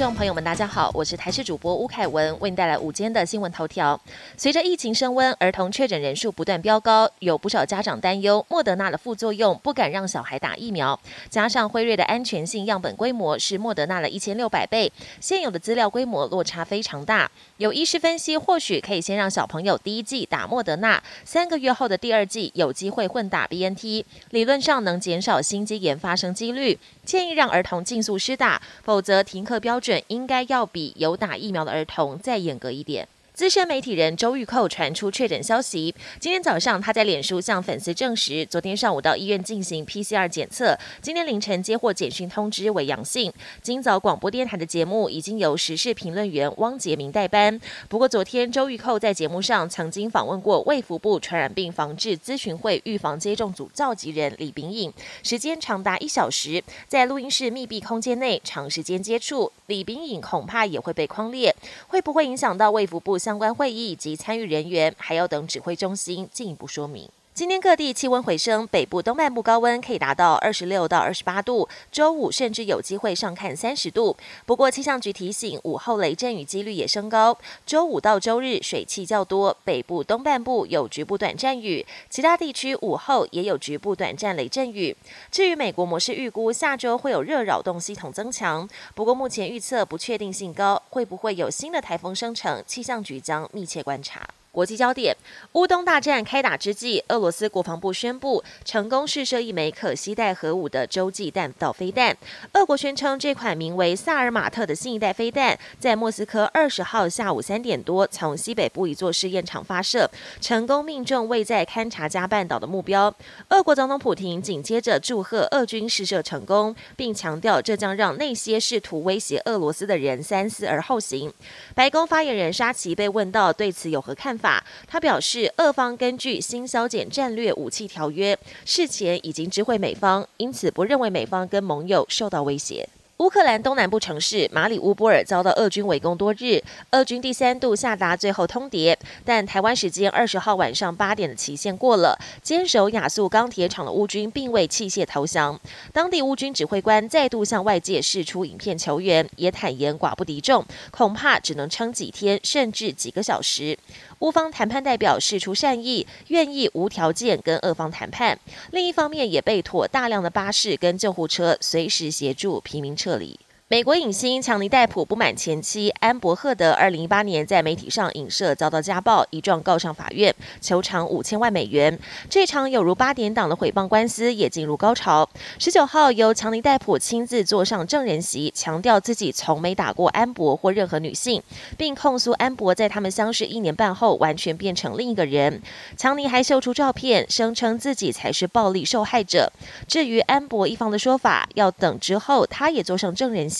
众朋友们，大家好，我是台视主播吴凯文，为您带来午间的新闻头条。随着疫情升温，儿童确诊人数不断飙高，有不少家长担忧莫德纳的副作用，不敢让小孩打疫苗。加上辉瑞的安全性样本规模是莫德纳的一千六百倍，现有的资料规模落差非常大。有医师分析，或许可以先让小朋友第一季打莫德纳，三个月后的第二季有机会混打 BNT，理论上能减少心肌炎发生几率。建议让儿童尽速施打，否则停课标准应该要比有打疫苗的儿童再严格一点。资深媒体人周玉蔻传出确诊消息。今天早上，他在脸书向粉丝证实，昨天上午到医院进行 PCR 检测，今天凌晨接获简讯通知为阳性。今早广播电台的节目已经由时事评论员汪杰明代班。不过，昨天周玉蔻在节目上曾经访问过卫福部传染病防治咨询会预防接种组召集人李炳颖，时间长达一小时，在录音室密闭空间内长时间接触，李炳颖恐怕也会被框列，会不会影响到卫福部？相关会议以及参与人员还要等指挥中心进一步说明。今天各地气温回升，北部东半部高温可以达到二十六到二十八度，周五甚至有机会上看三十度。不过气象局提醒，午后雷阵雨几率也升高。周五到周日水汽较多，北部东半部有局部短暂雨，其他地区午后也有局部短暂雷阵雨。至于美国模式预估，下周会有热扰动系统增强，不过目前预测不确定性高，会不会有新的台风生成？气象局将密切观察。国际焦点：乌东大战开打之际，俄罗斯国防部宣布成功试射一枚可携带核武的洲际弹道飞弹。俄国宣称，这款名为“萨尔马特”的新一代飞弹，在莫斯科二十号下午三点多从西北部一座试验场发射，成功命中位在勘察加半岛的目标。俄国总统普京紧接着祝贺俄军试射成功，并强调这将让那些试图威胁俄罗斯的人三思而后行。白宫发言人沙奇被问到对此有何看法？法，他表示，俄方根据新削减战略武器条约，事前已经知会美方，因此不认为美方跟盟友受到威胁。乌克兰东南部城市马里乌波尔遭到俄军围攻多日，俄军第三度下达最后通牒，但台湾时间二十号晚上八点的期限过了，坚守亚速钢铁厂的乌军并未弃械投降。当地乌军指挥官再度向外界释出影片求援，也坦言寡不敌众，恐怕只能撑几天，甚至几个小时。乌方谈判代表示出善意，愿意无条件跟俄方谈判。另一方面，也被妥大量的巴士跟救护车，随时协助平民车这里美国影星强尼戴普不满前妻安伯赫德二零一八年在媒体上影射遭到家暴，一状告上法院，求偿五千万美元。这场有如八点档的诽谤官司也进入高潮。十九号由强尼戴普亲自坐上证人席，强调自己从没打过安博或任何女性，并控诉安博在他们相识一年半后完全变成另一个人。强尼还秀出照片，声称自己才是暴力受害者。至于安博一方的说法，要等之后他也坐上证人席。